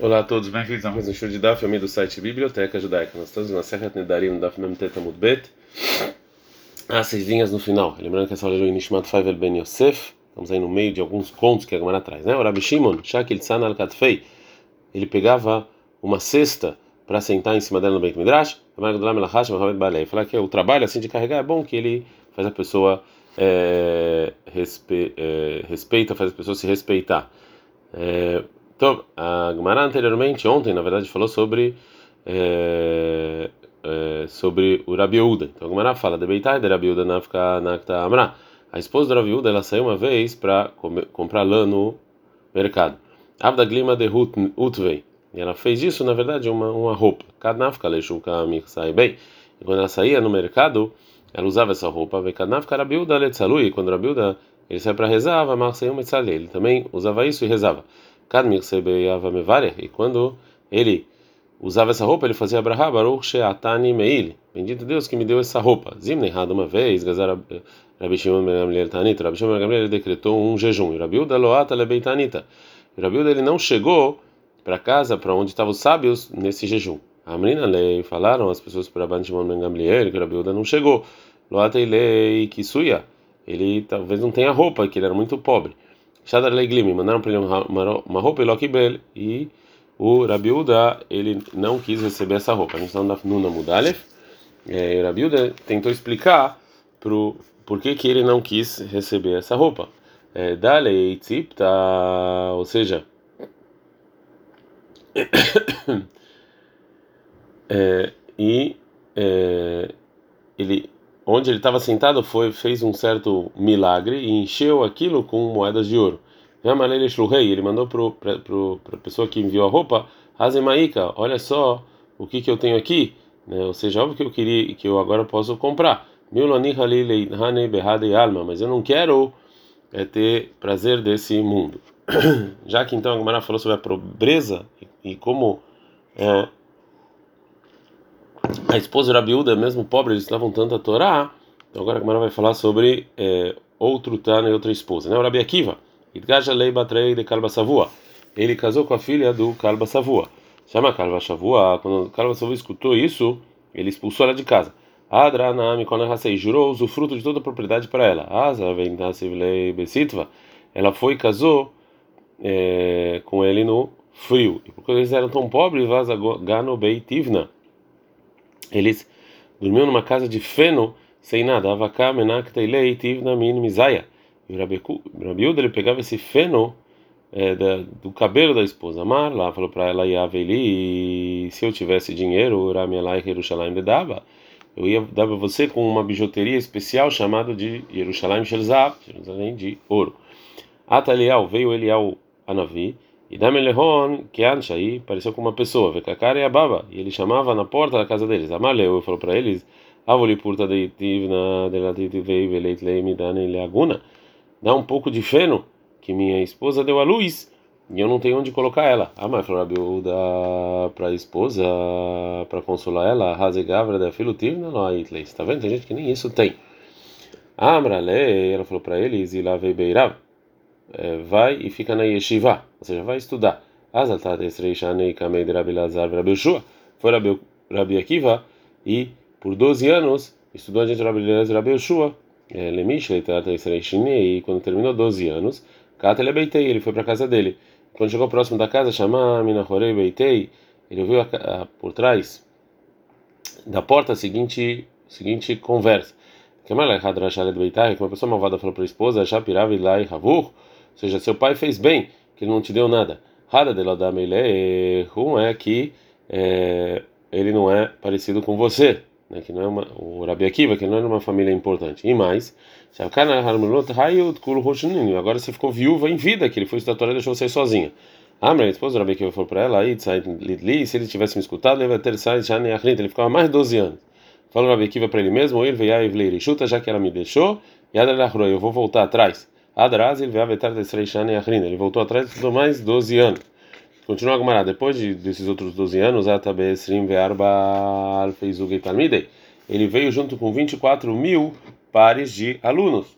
Olá a todos, bem-vindos a mais um show de Daf, amigo do site Biblioteca Judaica. Nós estamos na Serra Nedarim, Daf Memtet Bet. As seis linhas no final. Lembrando que essa aula é o Nishmat Faivel Ben Yosef. Estamos aí no meio de alguns contos que a Gemara traz, né? O Rabi Shimon, Shakil Tzana al Katfei, ele pegava uma cesta para sentar em cima dela no Beit Midrash. Falar que o trabalho assim de carregar é bom, que ele faz a pessoa é, respe, é, respeita, faz a pessoa se respeitar. É, então, a Gemara anteriormente, ontem, na verdade, falou sobre é, é, sobre o Rabiúda. Então, a Gemara fala, de Beitai de Rabiúda nafka nakta amra. A esposa do Rabiúda, ela saiu uma vez para comprar lã no mercado. Abda glima de utvei. E ela fez isso, na verdade, uma, uma roupa. Kadnafka leishuka sai bem. E quando ela saía no mercado, ela usava essa roupa. Vekadnafka Rabiúda letzalui. Quando Rabiúda ele saia para rezar, ele também usava isso e rezava. E quando ele usava essa roupa, ele fazia Abraha Baruch Sheatani Meili. Bendito Deus que me deu essa roupa. Zimne errado uma vez, Gazar Rabi Shimon Ben Gamliel Tanita. Rabi Shimon Ben Gamliel decretou um jejum. E Rabiuda Loata Lebeitanita. E Rabiuda ele não chegou para casa, para onde estavam os sábios, nesse jejum. A menina lei falaram as pessoas para Rabi Shimon Ben Gamliel que Rabiuda não chegou. Loata Ilei Kisuya. Ele talvez não tenha roupa, que ele era muito pobre. Shadar Leiglim, mandaram para ele uma roupa e e o Rabiuda ele não quis receber essa roupa. A gente está no Nuna Mudalef. É, Rabiuda tentou explicar pro por que, que ele não quis receber essa roupa. É, Dale Tzipta, ou seja, é, e é, ele onde ele estava sentado foi fez um certo milagre e encheu aquilo com moedas de ouro. Ele mandou para a pessoa que enviou a roupa, Azemaika, olha só o que, que eu tenho aqui, né? ou seja, óbvio que eu queria que eu agora posso comprar. alma, mas eu não quero é, ter prazer desse mundo. Já que então a Gemara falou sobre a pobreza e, e como é, a esposa era Rabiúda, mesmo pobre, eles estavam tanto a Torá. Então agora a Gemara vai falar sobre é, outro Tana e outra esposa, né? O Rabi Akiva, Idgaja Lei Batrei de Kalba Savua. Ele casou com a filha do Kalba Savua. Chama Kalba Savua. Quando Kalba Savua escutou isso, ele expulsou ela de casa. Adra Naami Konahasei jurou usufruto de toda a propriedade para ela. Asa Ventasivlei Besitva. Ela foi e casou é, com ele no frio. E porque eles eram tão pobres, Vaza Gano Beitivna eles dormiam numa casa de feno, sem nada. Avaká, menakta, ilei, tivna, min. E o Rabiúda, ele pegava esse feno é, da, do cabelo da esposa Amar, lá falou para ela, Yaveli, se eu tivesse dinheiro, Ramielai, Yerushalayim, dava, eu ia dar para você com uma bijuteria especial chamada de Yerushalayim Shelzav, Jerusalém de ouro. Ataliel, veio Eliel Anavi, e Damelehon, que aí pareceu com uma pessoa, Vekakara e a baba, e ele chamava na porta da casa deles. Amaleu falou para eles: Avoli purta deitivna delatitivei veleit leimidane leaguna. Dá um pouco de feno que minha esposa deu à luz e eu não tenho onde colocar ela. Ah, mas falou dá para a esposa, para consolar ela, Hazegavra da filutivna loaitlei. Está vendo? Tem gente que nem isso tem. Amrale, ela falou para eles: lá veio Beirav vai e fica na yeshiva, ou seja, vai estudar. Foi Rabi, Rabi Akiva e por 12 anos estudou a gente Rabi Elazar Rabi Yoshua. É, e quando terminou 12 anos, ele foi para a casa dele. Quando chegou próximo da casa, chamou Minahorei Beitei, ele ouviu a, a, por trás da porta a seguinte, seguinte conversa. Que uma pessoa malvada falou para a esposa, Shapirav Ilai Havur, ou seja, seu pai fez bem, que ele não te deu nada. Rada de um é que é, ele não é parecido com você, né? que não é uma, o Rabi Akiva, que não é uma família importante. E mais, agora você ficou viúva em vida, que ele foi estatuar e deixou você sozinha. Ah, minha esposa, o Rabi Akiva falou para ela, se ele tivesse me escutado, ele ter ele ficava mais de 12 anos. Falou Rabi Akiva para ele mesmo, ele veio chuta, já que ela me deixou, e eu vou voltar atrás. Adraz ele vetar desreishane achrin. Ele voltou atrás por mais 12 anos. Continua a Gemara. Depois de, desses outros 12 anos, Atabe Esrim Ve'arba Alfeizug Talmidei. Ele veio junto com 24 mil pares de alunos.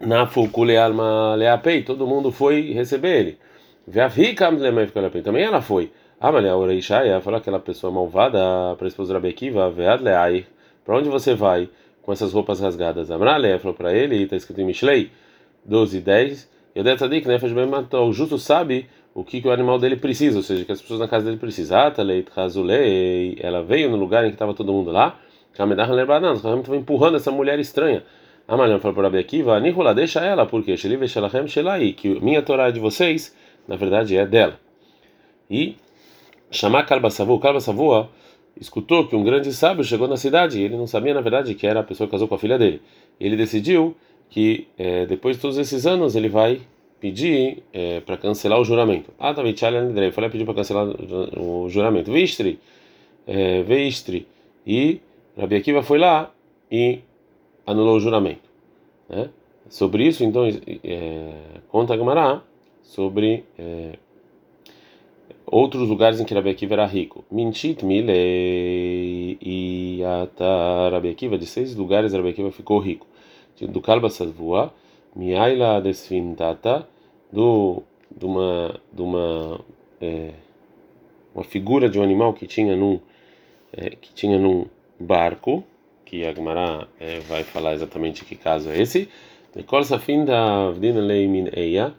na Fukule Alma Leapei, todo mundo foi receber ele. Veavhikam Lemefkalapei, também ela foi. Amalia Oreishaya falou aquela pessoa malvada para a esposa Rabi Akiva, Vead Leai, para onde você vai com essas roupas rasgadas? Amrale falou para ele, está escrito em Mishlei 12 e 10, Yodet né, bem matou. O justo sabe o que, que o animal dele precisa, ou seja, que as pessoas na casa dele precisam. Ela veio no lugar em que estava todo mundo lá, Kamedah Lebanan, estava empurrando essa mulher estranha. A Mariana falou para Rabi Akiva, Nihula, deixa ela, porque que minha Torá de vocês, na verdade, é dela. E chamar Kalbasavu, Kalbasavu escutou que um grande sábio chegou na cidade, e ele não sabia, na verdade, que era a pessoa que casou com a filha dele. Ele decidiu que, é, depois de todos esses anos, ele vai pedir é, para cancelar o juramento. Ah, tá, Andrei, falei pedir para cancelar o juramento. Vistri, é, Vistri. E Rabi Akiva foi lá e anulou o juramento. Né? Sobre isso, então, é, conta Gamará sobre é, outros lugares em que Rabi Akiva era rico. Minchit milei e Rabi Akiva, de seis lugares Rabi Akiva ficou rico. Do Kalba Salvua, Miaila desfintata, do de uma de uma é, uma figura de um animal que tinha num é, que tinha num barco que a Gemara é, vai falar exatamente que caso é esse. Nicole Safin da Avdina Leimin Eia.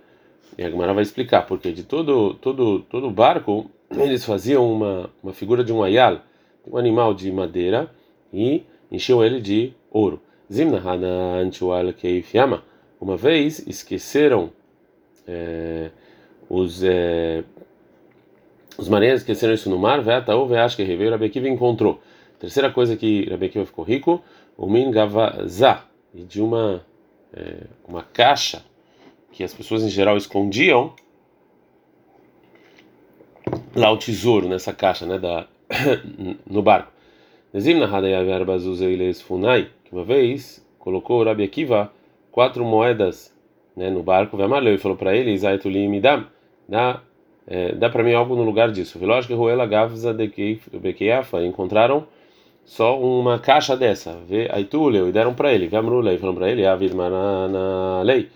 E a Gemara vai explicar, porque de todo todo todo barco eles faziam uma uma figura de um ayal, um animal de madeira e encheu ele de ouro. Uma vez esqueceram é, os é, os marinheiros esqueceram isso no mar, Veataú, Veash que reveio, Rabi Akiva encontrou. Terceira coisa que Rabi Akiva ficou rico, o Min Gavazá, e de uma, é, uma caixa que as pessoas em geral escondiam lá o tesouro nessa caixa, né, da no barco. Que uma vez colocou Rabi Akiva quatro moedas né, no barco, e falou para ele, Isaituli Midam, dá, é, dá para mim algo no lugar disso. Lógico que Ruela Gavza de Bekeiafa encontraram só uma caixa dessa, vê Aituleu, e deram para ele, Gamrulei, falaram para ele, Avid Marana Lei,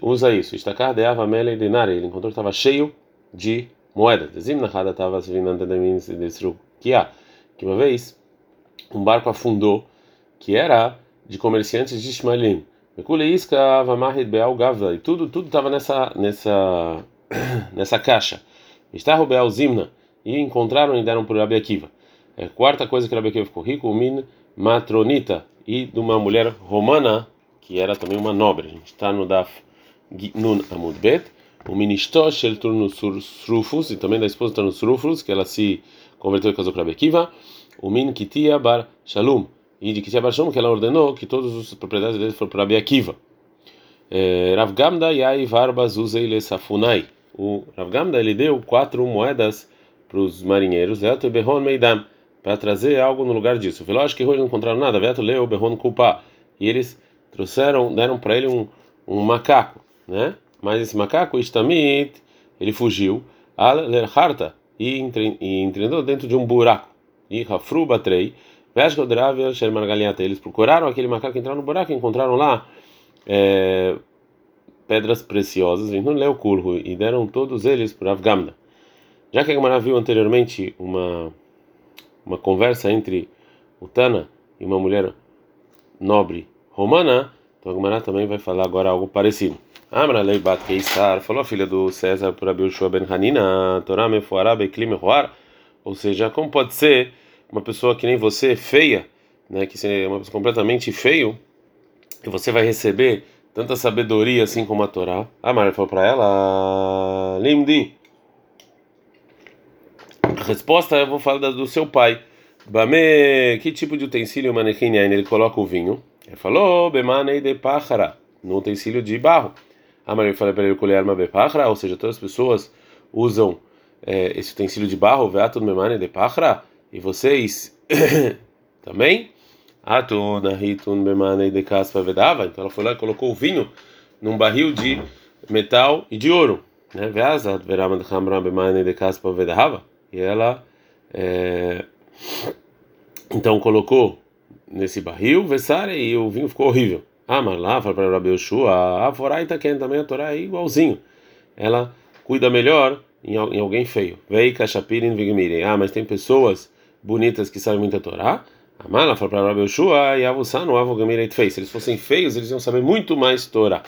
usa isso, Estacar de Avamele Denari, ele encontrou que estava cheio de moedas. Dizim na Hada estava se vindo que uma vez um barco afundou que era de comerciantes de Ishmaelim. E tudo tudo estava nessa nessa nessa caixa. Está Beal Zimna e encontraram e deram para Rabi Akiva. É, quarta coisa que Rabi Akiva ficou rico, o min matronita e de uma mulher romana que era também uma nobre. A gente está no Daf Nun Amud Bet. O ministro Shel Turnus Rufus e também da esposa Turnus Rufus que ela se converteu e casou com Rabi Akiva. O min Kitia Bar Shalom e de Kitia Bar Shalom que ela ordenou que todas as propriedades dele foram para. É, Rav Gamda Yai Varba Zuzei Safunai. O Rav Gamda ele deu quatro moedas para os marinheiros. Veto Behon Meidam para trazer algo no lugar disso. Veloz que hoje não encontraram nada, Veto leu Berron Kulpa. E eles trouxeram, deram para ele um, um macaco, né? Mas esse macaco, Istamit, ele fugiu, Harta, e entrou dentro de um buraco. E Rafru Batrei, Veshkodravia Shermargaliata. Eles procuraram aquele macaco, entraram no buraco e encontraram lá é, pedras preciosas, não leu curro, e deram todos eles para Avgamda. Já que a Gemara viu anteriormente uma uma conversa entre o Tana e uma mulher nobre romana, então a Gemara também vai falar agora algo parecido. Amra Leibat Keisar falou a filha do César por Abilshua Ben Hanina, Torah Mefuará Bekli Mehuar, ou seja, como pode ser uma pessoa que nem você, feia, né, que é uma pessoa completamente feio, que você vai receber tanta sabedoria assim como a Torá. A Mara falou para ela, Limdi, a resposta eu vou falar do seu pai. Bame, que tipo de utensílio manequim ele coloca o vinho? Ele falou, Bemanei de pájara, no utensílio de barro. A Maria falou para ele colher arma pájara, ou seja, todas as pessoas usam é, esse utensílio de barro, veato memane de pájara, e vocês também? Atuna hitun bemane de caspa vedava. Então ela foi lá e colocou o vinho num barril de metal e de ouro. Né? Veazat verama de hamra bemane de caspa vedava. E ela é, então colocou nesse barril, Vessare, e o vinho ficou horrível. Amar lá, fala para Rabi Yoshua, a Foraita quem também a Torá é igualzinho. Ela cuida melhor em, alguém feio. Vei Kashapirin Vigmiri. Ah, mas tem pessoas bonitas que sabem muito a Torá. Amar lá, fala para Rabi Yoshua, e Avusano, Avogamiri fez. Se eles fossem feios, eles iam saber muito mais Torá.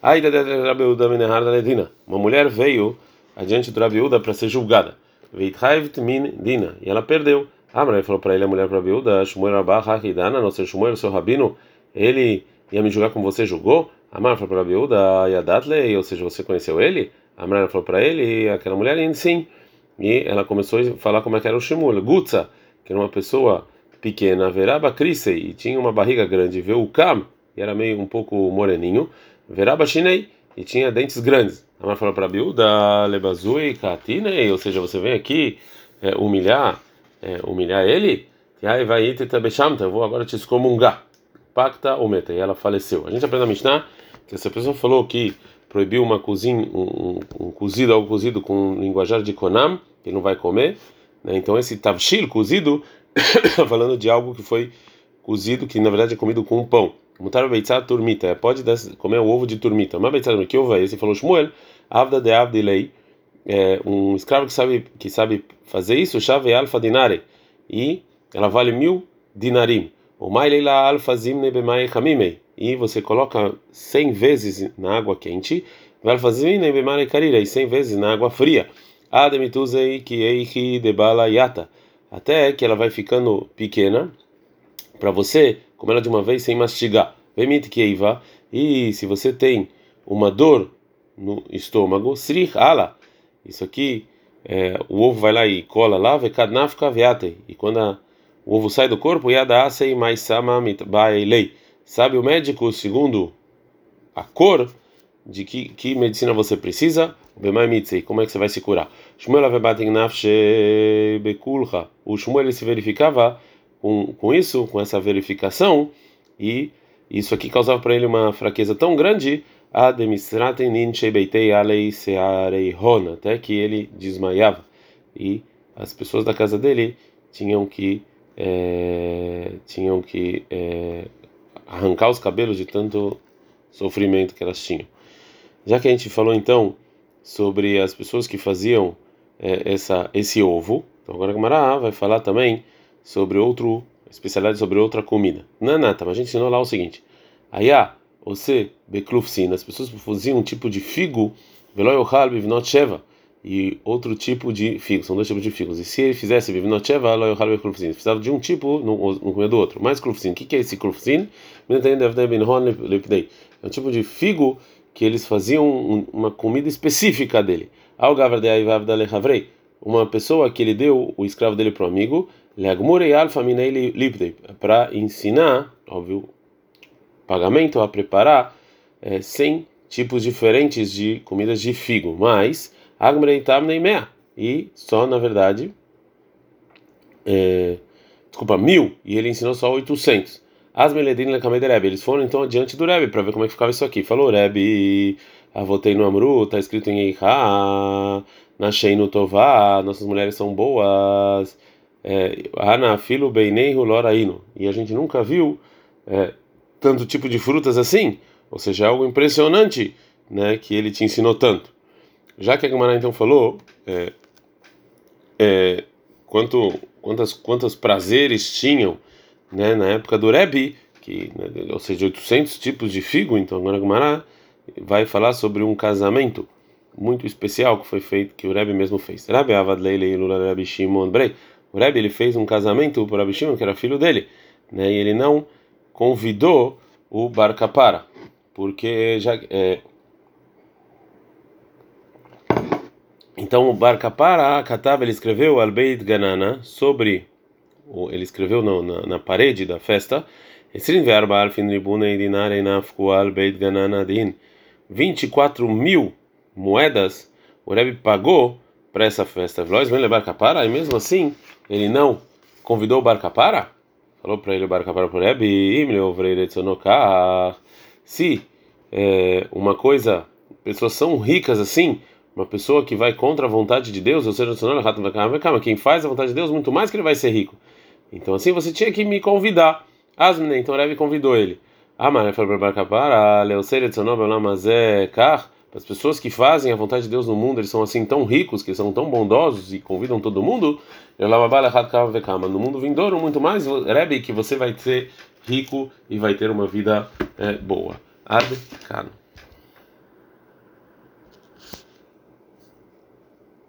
Aí da Rabi Uda Menehar da. Uma mulher veio adiante do Rabi Uda para ser julgada. Veithaivt min dina. E ela perdeu. Amar falou para ele, a mulher para Rabi Uda, Shmuel Rabah Hakidana, nosso Shmuel, seu rabino, ele ia me julgar como você julgou? Amar falou para Rabiúda, Yadatley, ou seja, você conheceu ele? Amar falou para ele, aquela mulher, sim. E ela começou a falar como é que era o Shimul. Gutza, que era uma pessoa pequena, Veraba Crisei, e tinha uma barriga grande, Veu Kam, e era meio um pouco moreninho, Veraba Shinei, e tinha dentes grandes. Amar falou para Rabiúda, Lebazui, Katinei, ou seja, você vem aqui é, humilhar, é, humilhar ele? E aí vai ir, eu vou agora te excomungar pacta ou meta, e ela faleceu. A gente aprende na Mishnah que essa pessoa falou que proibiu uma cozinha, um, um, um, cozido, algo cozido com linguajar de Konam, que não vai comer. Né? Então esse tavshil, cozido, falando de algo que foi cozido, que na verdade é comido com um pão. Mutar beitzá turmita, é, pode comer o ovo de turmita. Mas beitzá que ovo é esse? Falou Shmuel, avda de avdilei, é, um escravo que sabe que sabe fazer isso, chave alfa dinare, e ela vale mil dinarim. O Maileila alfazimne bemai chamimei. E você coloca 100 vezes na água quente, alfazimne bemai karira, e 100 vezes na água fria. Ademituzei kieihi debala yata. Até que ela vai ficando pequena para você comer ela de uma vez sem mastigar. Vemit kieiva. E se você tem uma dor no estômago, srich ala. Isso aqui, é, o ovo vai lá e cola lá, vekadnafka veate. E quando a o ovo sai do corpo, yadasei mais lei. Sabe o médico, segundo a cor de que, que medicina você precisa? Como é que você vai se curar? O Shmuel se verificava com, com isso, com essa verificação, e isso aqui causava para ele uma fraqueza tão grande, até que ele desmaiava. E as pessoas da casa dele tinham que é, tinham que é, arrancar os cabelos de tanto sofrimento que elas tinham. Já que a gente falou então sobre as pessoas que faziam é, essa esse ovo, então agora a Gamara vai falar também sobre outro especialidade sobre outra comida. Nanata, mas a gente ensinou lá o seguinte: Ayá, você beklufsin, as pessoas faziam um tipo de figo, veloyochal bivnot sheva e outro tipo de figos. São dois tipos de figos. E se ele fizesse vivinocheva, precisava de um tipo, não, comia do outro. Mais klufsin. O que, que é esse klufsin? É um tipo de figo que eles faziam uma comida específica dele. Uma pessoa que ele deu o escravo dele para o amigo, para ensinar, óbvio, pagamento a preparar é, 100 tipos diferentes de comidas de figo. Mas e só, na verdade, é, desculpa, mil, e ele ensinou só 800. As meledin lekamei Rebbe. Eles foram então adiante do Rebbe para ver como é que ficava isso aqui. Falou Rebbe, avotei no Amru, tá escrito em Eicha, Nashei no Tová, nossas mulheres são boas. É, Ana filo beineihu loraino. E a gente nunca viu é, tanto tipo de frutas assim. Ou seja, é algo impressionante, né, que ele te ensinou tanto. Já que a Gemara então falou é, é, quanto, quantas, quantos prazeres tinham né, na época do Rebbe, que, né, ou seja, 800 tipos de figo, então agora a Gemara vai falar sobre um casamento muito especial que foi feito, que o Rebbe mesmo fez. Rebbe Avadleile Rebbe Shimon Brei. O Rebbe ele fez um casamento para Rebbe Shimon, que era filho dele, né, e ele não convidou o Bar Kapara, porque já é, Então o Bar Kapara Katav ele escreveu al Beit Ganana sobre ele escreveu na, na, parede da festa 24 mil moedas o Rebbe pagou para essa festa. Vlois vem levar Kapara e mesmo assim ele não convidou o Bar Kapara? Falou para ele o Bar para o Rebbe se é, uma coisa pessoas são ricas assim uma pessoa que vai contra a vontade de Deus, ou seja, quem faz a vontade de Deus, muito mais que ele vai ser rico. Então assim você tinha que me convidar. Asmine, então Rebbe convidou ele. Amar falou para Kar, as pessoas que fazem a vontade de Deus no mundo, eles são assim tão ricos, que são tão bondosos e convidam todo mundo. No mundo vindouro, muito mais, Rebbe, que você vai ser rico e vai ter uma vida é, boa. Ad Kano.